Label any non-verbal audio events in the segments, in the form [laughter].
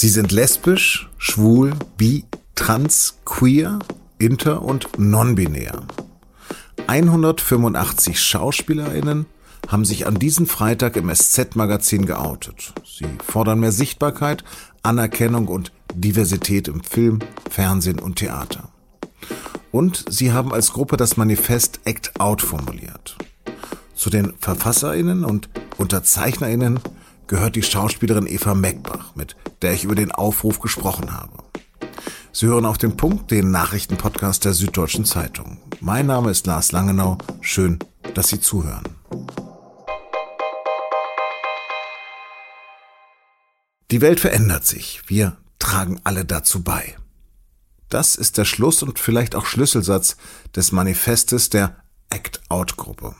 Sie sind lesbisch, schwul, bi, trans, queer, inter und non-binär. 185 SchauspielerInnen haben sich an diesem Freitag im SZ-Magazin geoutet. Sie fordern mehr Sichtbarkeit, Anerkennung und Diversität im Film, Fernsehen und Theater. Und sie haben als Gruppe das Manifest Act Out formuliert. Zu den VerfasserInnen und UnterzeichnerInnen gehört die Schauspielerin Eva Meckbach, mit der ich über den Aufruf gesprochen habe. Sie hören auf den Punkt den Nachrichtenpodcast der Süddeutschen Zeitung. Mein Name ist Lars Langenau. Schön, dass Sie zuhören. Die Welt verändert sich. Wir tragen alle dazu bei. Das ist der Schluss und vielleicht auch Schlüsselsatz des Manifestes der Act-Out-Gruppe.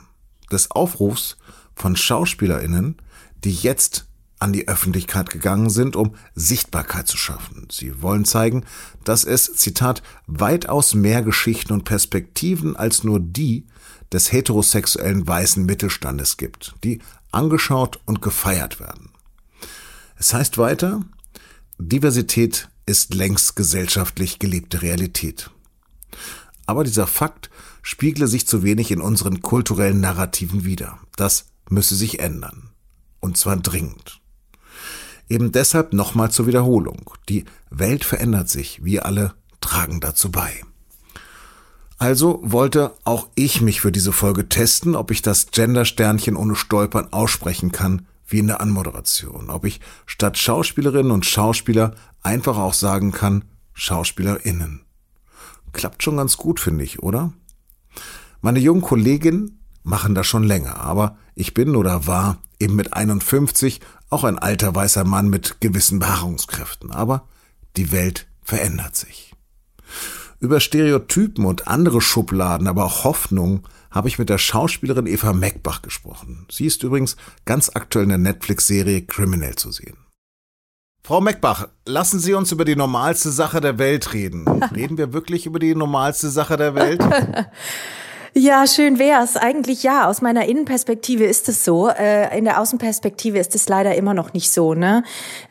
Des Aufrufs von SchauspielerInnen, die jetzt an die Öffentlichkeit gegangen sind, um Sichtbarkeit zu schaffen. Sie wollen zeigen, dass es, Zitat, weitaus mehr Geschichten und Perspektiven als nur die des heterosexuellen weißen Mittelstandes gibt, die angeschaut und gefeiert werden. Es heißt weiter, Diversität ist längst gesellschaftlich gelebte Realität. Aber dieser Fakt spiegle sich zu wenig in unseren kulturellen Narrativen wider. Das müsse sich ändern. Und zwar dringend. Eben deshalb nochmal zur Wiederholung. Die Welt verändert sich. Wir alle tragen dazu bei. Also wollte auch ich mich für diese Folge testen, ob ich das Gender-Sternchen ohne Stolpern aussprechen kann, wie in der Anmoderation, ob ich statt Schauspielerinnen und Schauspieler einfach auch sagen kann Schauspielerinnen. Klappt schon ganz gut, finde ich, oder? Meine jungen Kolleginnen machen das schon länger, aber ich bin oder war eben mit 51 auch ein alter weißer Mann mit gewissen Beharrungskräften. Aber die Welt verändert sich. Über Stereotypen und andere Schubladen, aber auch Hoffnungen habe ich mit der Schauspielerin Eva Meckbach gesprochen. Sie ist übrigens ganz aktuell in der Netflix-Serie Criminal zu sehen. Frau Meckbach, lassen Sie uns über die normalste Sache der Welt reden. [laughs] Reden wir wirklich über die normalste Sache der Welt? [laughs] Ja, schön wär's. Eigentlich ja. Aus meiner Innenperspektive ist es so. Äh, in der Außenperspektive ist es leider immer noch nicht so. Ne?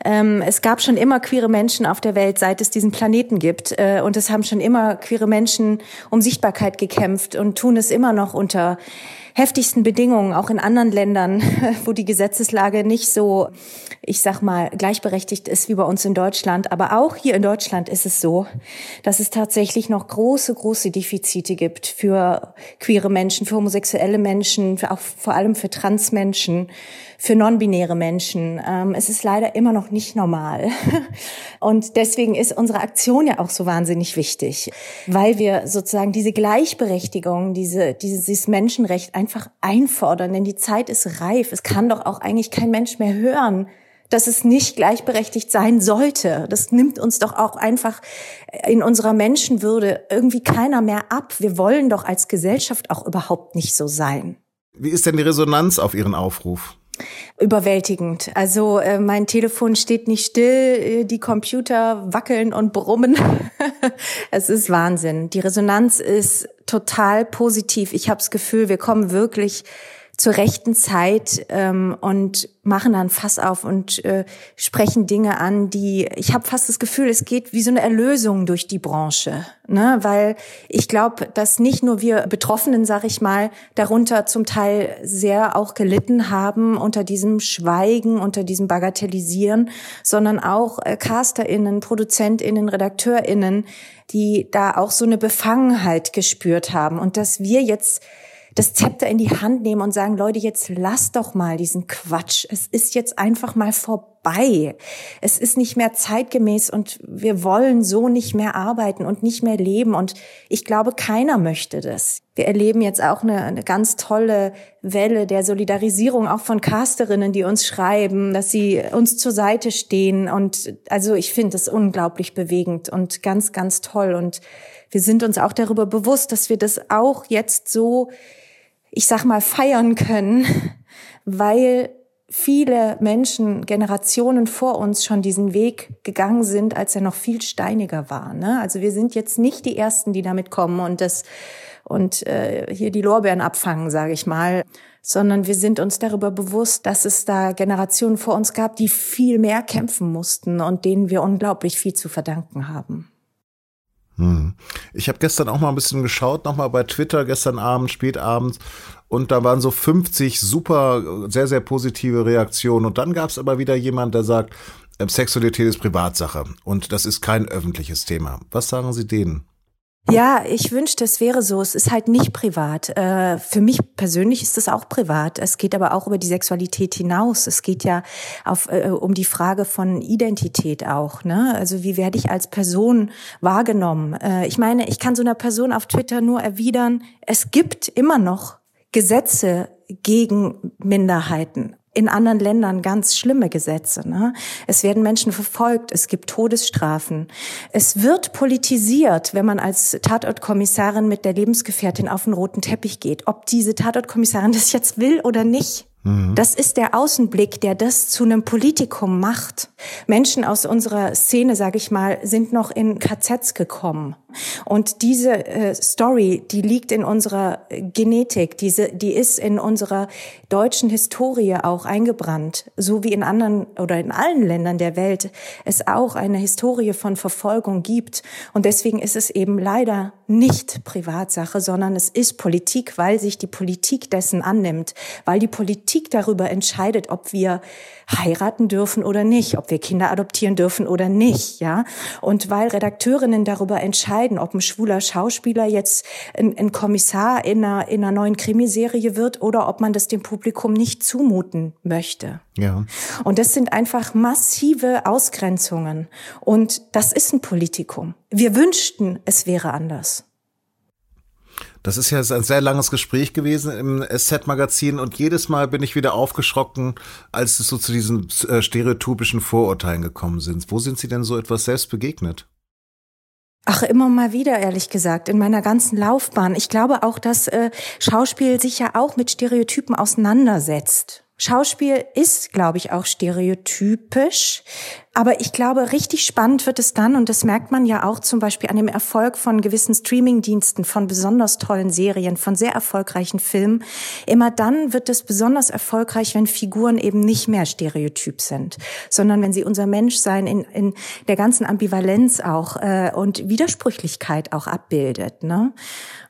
Ähm, es gab schon immer queere Menschen auf der Welt, seit es diesen Planeten gibt. Äh, und es haben schon immer queere Menschen um Sichtbarkeit gekämpft und tun es immer noch unter heftigsten Bedingungen, auch in anderen Ländern, [laughs] wo die Gesetzeslage nicht so, ich sag mal, gleichberechtigt ist wie bei uns in Deutschland. Aber auch hier in Deutschland ist es so, dass es tatsächlich noch große, große Defizite gibt für queere Menschen, für homosexuelle Menschen, für auch vor allem für Transmenschen für non-binäre Menschen. Ähm, es ist leider immer noch nicht normal. [laughs] Und deswegen ist unsere Aktion ja auch so wahnsinnig wichtig, weil wir sozusagen diese Gleichberechtigung, diese, dieses Menschenrecht einfach einfordern, denn die Zeit ist reif. Es kann doch auch eigentlich kein Mensch mehr hören, dass es nicht gleichberechtigt sein sollte. Das nimmt uns doch auch einfach in unserer Menschenwürde irgendwie keiner mehr ab. Wir wollen doch als Gesellschaft auch überhaupt nicht so sein. Wie ist denn die Resonanz auf Ihren Aufruf? überwältigend. Also äh, mein Telefon steht nicht still, äh, die Computer wackeln und brummen. [laughs] es ist Wahnsinn. Die Resonanz ist total positiv. Ich habe das Gefühl, wir kommen wirklich zur rechten Zeit ähm, und machen dann Fass auf und äh, sprechen Dinge an, die ich habe fast das Gefühl, es geht wie so eine Erlösung durch die Branche, ne? Weil ich glaube, dass nicht nur wir Betroffenen, sag ich mal, darunter zum Teil sehr auch gelitten haben unter diesem Schweigen, unter diesem Bagatellisieren, sondern auch äh, Casterinnen, Produzentinnen, Redakteurinnen, die da auch so eine Befangenheit gespürt haben und dass wir jetzt das Zepter in die Hand nehmen und sagen, Leute, jetzt lasst doch mal diesen Quatsch. Es ist jetzt einfach mal vorbei. Es ist nicht mehr zeitgemäß und wir wollen so nicht mehr arbeiten und nicht mehr leben. Und ich glaube, keiner möchte das. Wir erleben jetzt auch eine, eine ganz tolle Welle der Solidarisierung auch von Casterinnen, die uns schreiben, dass sie uns zur Seite stehen. Und also ich finde es unglaublich bewegend und ganz, ganz toll. Und wir sind uns auch darüber bewusst, dass wir das auch jetzt so ich sag mal, feiern können, [laughs] weil viele Menschen, Generationen vor uns schon diesen Weg gegangen sind, als er noch viel steiniger war. Ne? Also wir sind jetzt nicht die Ersten, die damit kommen und das und äh, hier die Lorbeeren abfangen, sage ich mal, sondern wir sind uns darüber bewusst, dass es da Generationen vor uns gab, die viel mehr kämpfen mussten und denen wir unglaublich viel zu verdanken haben. Hm. Ich habe gestern auch mal ein bisschen geschaut, nochmal bei Twitter, gestern Abend, spätabends, und da waren so 50 super, sehr, sehr positive Reaktionen. Und dann gab es aber wieder jemand, der sagt, ähm, Sexualität ist Privatsache und das ist kein öffentliches Thema. Was sagen Sie denen? Ja, ich wünschte, es wäre so. Es ist halt nicht privat. Äh, für mich persönlich ist es auch privat. Es geht aber auch über die Sexualität hinaus. Es geht ja auf, äh, um die Frage von Identität auch. Ne? Also wie werde ich als Person wahrgenommen? Äh, ich meine, ich kann so einer Person auf Twitter nur erwidern, es gibt immer noch Gesetze gegen Minderheiten in anderen Ländern ganz schlimme Gesetze. Ne? Es werden Menschen verfolgt, es gibt Todesstrafen. Es wird politisiert, wenn man als Tatortkommissarin mit der Lebensgefährtin auf den roten Teppich geht. Ob diese Tatortkommissarin das jetzt will oder nicht. Das ist der Außenblick, der das zu einem Politikum macht. Menschen aus unserer Szene, sage ich mal, sind noch in KZs gekommen. Und diese äh, Story, die liegt in unserer Genetik, diese, die ist in unserer deutschen Historie auch eingebrannt, so wie in anderen oder in allen Ländern der Welt es auch eine Historie von Verfolgung gibt. Und deswegen ist es eben leider nicht Privatsache, sondern es ist Politik, weil sich die Politik dessen annimmt, weil die Politik darüber entscheidet, ob wir heiraten dürfen oder nicht, ob wir Kinder adoptieren dürfen oder nicht, ja. Und weil Redakteurinnen darüber entscheiden, ob ein schwuler Schauspieler jetzt ein, ein Kommissar in einer, in einer neuen Krimiserie wird oder ob man das dem Publikum nicht zumuten möchte. Ja. Und das sind einfach massive Ausgrenzungen. Und das ist ein Politikum. Wir wünschten, es wäre anders. Das ist ja ein sehr langes Gespräch gewesen im SZ-Magazin und jedes Mal bin ich wieder aufgeschrocken, als es so zu diesen äh, stereotypischen Vorurteilen gekommen sind. Wo sind Sie denn so etwas selbst begegnet? Ach, immer mal wieder, ehrlich gesagt, in meiner ganzen Laufbahn. Ich glaube auch, dass äh, Schauspiel sich ja auch mit Stereotypen auseinandersetzt. Schauspiel ist, glaube ich, auch stereotypisch. Aber ich glaube, richtig spannend wird es dann, und das merkt man ja auch zum Beispiel an dem Erfolg von gewissen Streamingdiensten, von besonders tollen Serien, von sehr erfolgreichen Filmen. Immer dann wird es besonders erfolgreich, wenn Figuren eben nicht mehr stereotyp sind, sondern wenn sie unser Menschsein in, in der ganzen Ambivalenz auch äh, und Widersprüchlichkeit auch abbildet. Ne?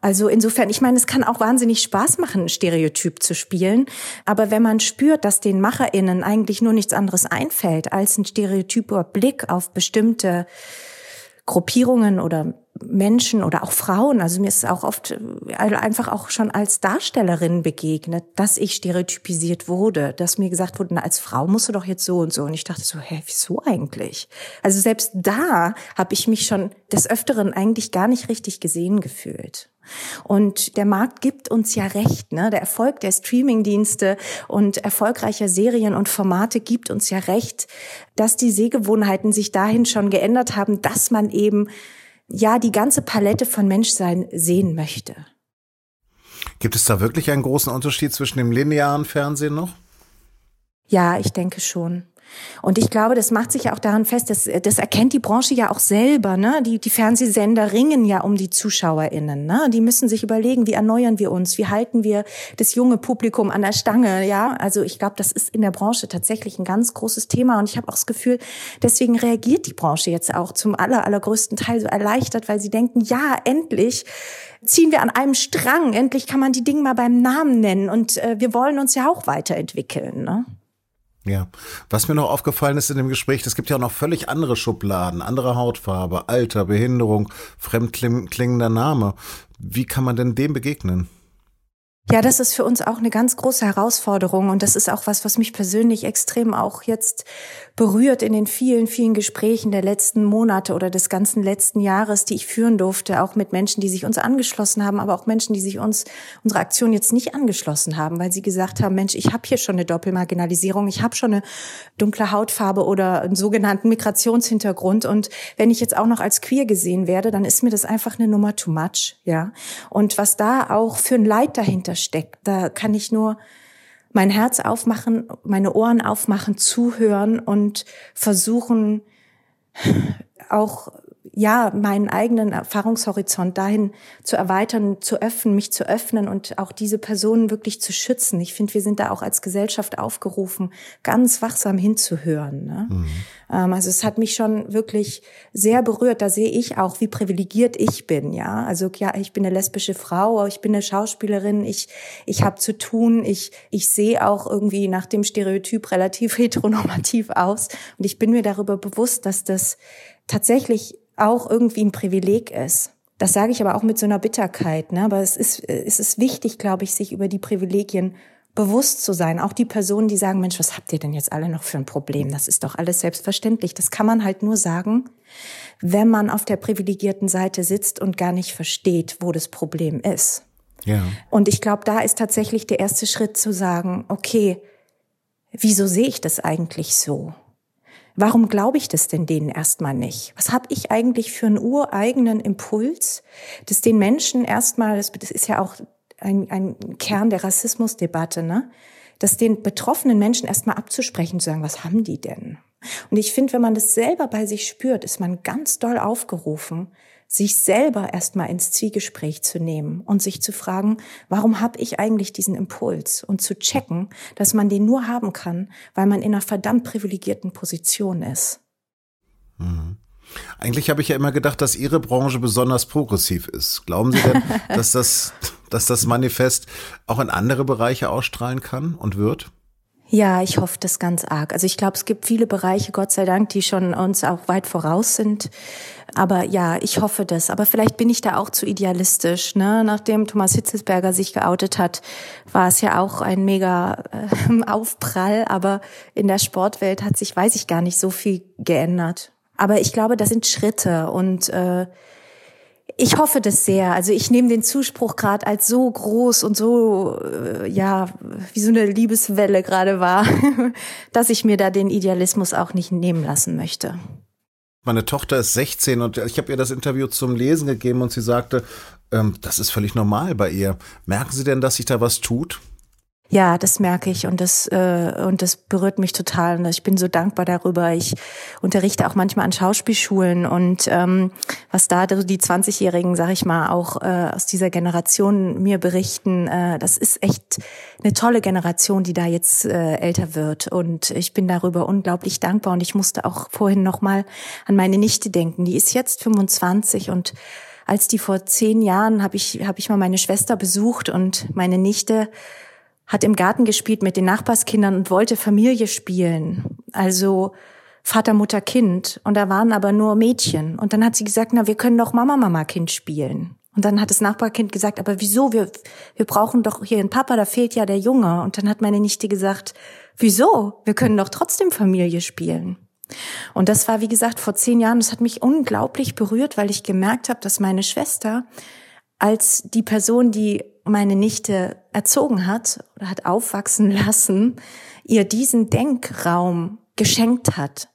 Also insofern, ich meine, es kann auch wahnsinnig Spaß machen, Stereotyp zu spielen. Aber wenn man spürt, dass den MacherInnen eigentlich nur nichts anderes einfällt als ein Stereotyp, stereotyper Blick auf bestimmte Gruppierungen oder Menschen oder auch Frauen. Also mir ist auch oft äh, einfach auch schon als Darstellerin begegnet, dass ich stereotypisiert wurde, dass mir gesagt wurde, na, als Frau musst du doch jetzt so und so. Und ich dachte so, hä, wieso eigentlich? Also selbst da habe ich mich schon des Öfteren eigentlich gar nicht richtig gesehen gefühlt. Und der Markt gibt uns ja recht, ne? Der Erfolg der Streamingdienste und erfolgreicher Serien und Formate gibt uns ja recht, dass die Sehgewohnheiten sich dahin schon geändert haben, dass man eben ja die ganze Palette von Menschsein sehen möchte. Gibt es da wirklich einen großen Unterschied zwischen dem linearen Fernsehen noch? Ja, ich denke schon. Und ich glaube, das macht sich ja auch daran fest, dass, das erkennt die Branche ja auch selber. Ne? Die, die Fernsehsender ringen ja um die ZuschauerInnen. Ne? Die müssen sich überlegen, wie erneuern wir uns, wie halten wir das junge Publikum an der Stange. Ja, also ich glaube, das ist in der Branche tatsächlich ein ganz großes Thema. Und ich habe auch das Gefühl, deswegen reagiert die Branche jetzt auch zum aller, allergrößten Teil so erleichtert, weil sie denken, ja, endlich ziehen wir an einem Strang, endlich kann man die Dinge mal beim Namen nennen. Und äh, wir wollen uns ja auch weiterentwickeln. Ne? Ja, was mir noch aufgefallen ist in dem Gespräch, es gibt ja auch noch völlig andere Schubladen, andere Hautfarbe, Alter, Behinderung, fremdklingender Name. Wie kann man denn dem begegnen? Ja, das ist für uns auch eine ganz große Herausforderung und das ist auch was, was mich persönlich extrem auch jetzt berührt in den vielen, vielen Gesprächen der letzten Monate oder des ganzen letzten Jahres, die ich führen durfte, auch mit Menschen, die sich uns angeschlossen haben, aber auch Menschen, die sich uns unsere Aktion jetzt nicht angeschlossen haben, weil sie gesagt haben, Mensch, ich habe hier schon eine Doppelmarginalisierung, ich habe schon eine dunkle Hautfarbe oder einen sogenannten Migrationshintergrund und wenn ich jetzt auch noch als queer gesehen werde, dann ist mir das einfach eine Nummer too much, ja. Und was da auch für ein Leid dahinter steckt. Da kann ich nur mein Herz aufmachen, meine Ohren aufmachen, zuhören und versuchen auch ja, meinen eigenen Erfahrungshorizont dahin zu erweitern, zu öffnen, mich zu öffnen und auch diese Personen wirklich zu schützen. Ich finde, wir sind da auch als Gesellschaft aufgerufen, ganz wachsam hinzuhören. Ne? Mhm. Ähm, also es hat mich schon wirklich sehr berührt. Da sehe ich auch, wie privilegiert ich bin. Ja, also ja, ich bin eine lesbische Frau, ich bin eine Schauspielerin, ich ich habe zu tun, ich ich sehe auch irgendwie nach dem Stereotyp relativ [laughs] heteronormativ aus und ich bin mir darüber bewusst, dass das tatsächlich auch irgendwie ein Privileg ist. Das sage ich aber auch mit so einer Bitterkeit. Ne? Aber es ist, es ist wichtig, glaube ich, sich über die Privilegien bewusst zu sein. Auch die Personen, die sagen, Mensch, was habt ihr denn jetzt alle noch für ein Problem? Das ist doch alles selbstverständlich. Das kann man halt nur sagen, wenn man auf der privilegierten Seite sitzt und gar nicht versteht, wo das Problem ist. Ja. Und ich glaube, da ist tatsächlich der erste Schritt zu sagen, okay, wieso sehe ich das eigentlich so? Warum glaube ich das denn denen erstmal nicht? Was habe ich eigentlich für einen ureigenen Impuls, das den Menschen erstmal, das ist ja auch ein, ein Kern der Rassismusdebatte, ne? das den betroffenen Menschen erstmal abzusprechen, zu sagen, was haben die denn? Und ich finde, wenn man das selber bei sich spürt, ist man ganz doll aufgerufen, sich selber erstmal ins Zwiegespräch zu nehmen und sich zu fragen, warum habe ich eigentlich diesen Impuls und zu checken, dass man den nur haben kann, weil man in einer verdammt privilegierten Position ist. Mhm. Eigentlich habe ich ja immer gedacht, dass Ihre Branche besonders progressiv ist. Glauben Sie denn, [laughs] dass das, dass das Manifest auch in andere Bereiche ausstrahlen kann und wird? Ja, ich hoffe das ganz arg. Also ich glaube, es gibt viele Bereiche, Gott sei Dank, die schon uns auch weit voraus sind. Aber ja, ich hoffe das. Aber vielleicht bin ich da auch zu idealistisch. Ne? Nachdem Thomas Hitzelsberger sich geoutet hat, war es ja auch ein mega äh, [laughs] Aufprall. Aber in der Sportwelt hat sich, weiß ich gar nicht, so viel geändert. Aber ich glaube, das sind Schritte und äh, ich hoffe das sehr. Also ich nehme den Zuspruch gerade als so groß und so, äh, ja, wie so eine Liebeswelle gerade war, [laughs] dass ich mir da den Idealismus auch nicht nehmen lassen möchte. Meine Tochter ist 16 und ich habe ihr das Interview zum Lesen gegeben und sie sagte, ähm, das ist völlig normal bei ihr. Merken Sie denn, dass sich da was tut? Ja, das merke ich und das äh, und das berührt mich total und ich bin so dankbar darüber. Ich unterrichte auch manchmal an Schauspielschulen und ähm, was da die 20-Jährigen, sag ich mal, auch äh, aus dieser Generation mir berichten, äh, das ist echt eine tolle Generation, die da jetzt äh, älter wird und ich bin darüber unglaublich dankbar und ich musste auch vorhin noch mal an meine Nichte denken. Die ist jetzt 25 und als die vor zehn Jahren habe ich habe ich mal meine Schwester besucht und meine Nichte hat im Garten gespielt mit den Nachbarskindern und wollte Familie spielen. Also Vater, Mutter, Kind. Und da waren aber nur Mädchen. Und dann hat sie gesagt, na, wir können doch Mama, Mama, Kind spielen. Und dann hat das Nachbarkind gesagt, aber wieso? Wir, wir brauchen doch hier einen Papa, da fehlt ja der Junge. Und dann hat meine Nichte gesagt, wieso? Wir können doch trotzdem Familie spielen. Und das war, wie gesagt, vor zehn Jahren. Das hat mich unglaublich berührt, weil ich gemerkt habe, dass meine Schwester als die Person, die meine Nichte erzogen hat oder hat aufwachsen [laughs] lassen, ihr diesen Denkraum geschenkt hat,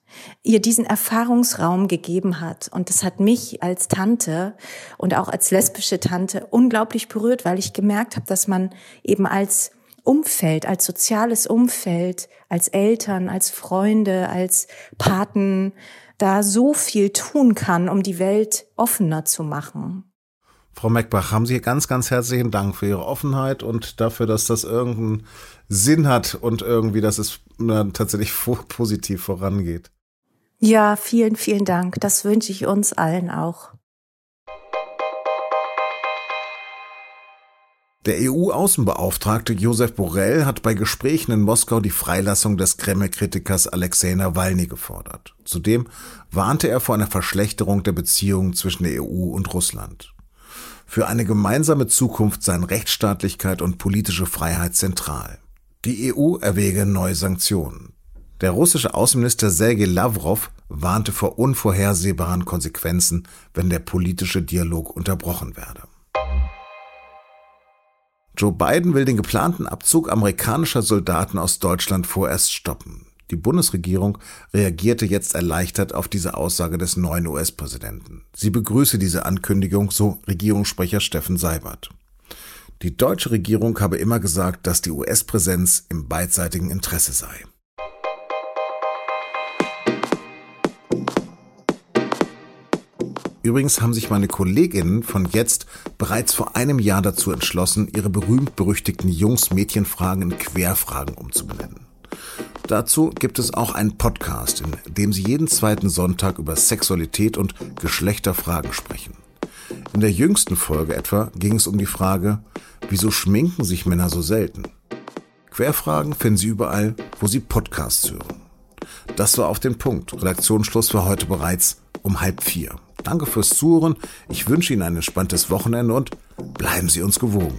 ihr diesen Erfahrungsraum gegeben hat. Und das hat mich als Tante und auch als lesbische Tante unglaublich berührt, weil ich gemerkt habe, dass man eben als Umfeld, als soziales Umfeld, als Eltern, als Freunde, als Paten da so viel tun kann, um die Welt offener zu machen. Frau Meckbach, haben Sie ganz, ganz herzlichen Dank für Ihre Offenheit und dafür, dass das irgendeinen Sinn hat und irgendwie, dass es tatsächlich [laughs] positiv vorangeht. Ja, vielen, vielen Dank. Das wünsche ich uns allen auch. Der EU-Außenbeauftragte Josef Borrell hat bei Gesprächen in Moskau die Freilassung des Kreml-Kritikers Alexei Nawalny gefordert. Zudem warnte er vor einer Verschlechterung der Beziehungen zwischen der EU und Russland. Für eine gemeinsame Zukunft seien Rechtsstaatlichkeit und politische Freiheit zentral. Die EU erwäge neue Sanktionen. Der russische Außenminister Sergei Lavrov warnte vor unvorhersehbaren Konsequenzen, wenn der politische Dialog unterbrochen werde. Joe Biden will den geplanten Abzug amerikanischer Soldaten aus Deutschland vorerst stoppen. Die Bundesregierung reagierte jetzt erleichtert auf diese Aussage des neuen US-Präsidenten. Sie begrüße diese Ankündigung, so Regierungssprecher Steffen Seibert. Die deutsche Regierung habe immer gesagt, dass die US-Präsenz im beidseitigen Interesse sei. Übrigens haben sich meine Kolleginnen von jetzt bereits vor einem Jahr dazu entschlossen, ihre berühmt-berüchtigten Jungs-Mädchen-Fragen in Querfragen umzubenennen. Dazu gibt es auch einen Podcast, in dem sie jeden zweiten Sonntag über Sexualität und Geschlechterfragen sprechen. In der jüngsten Folge etwa ging es um die Frage, wieso schminken sich Männer so selten? Querfragen finden Sie überall, wo Sie Podcasts hören. Das war auf den Punkt. Redaktionsschluss für heute bereits um halb vier. Danke fürs Zuhören. Ich wünsche Ihnen ein entspanntes Wochenende und bleiben Sie uns gewogen.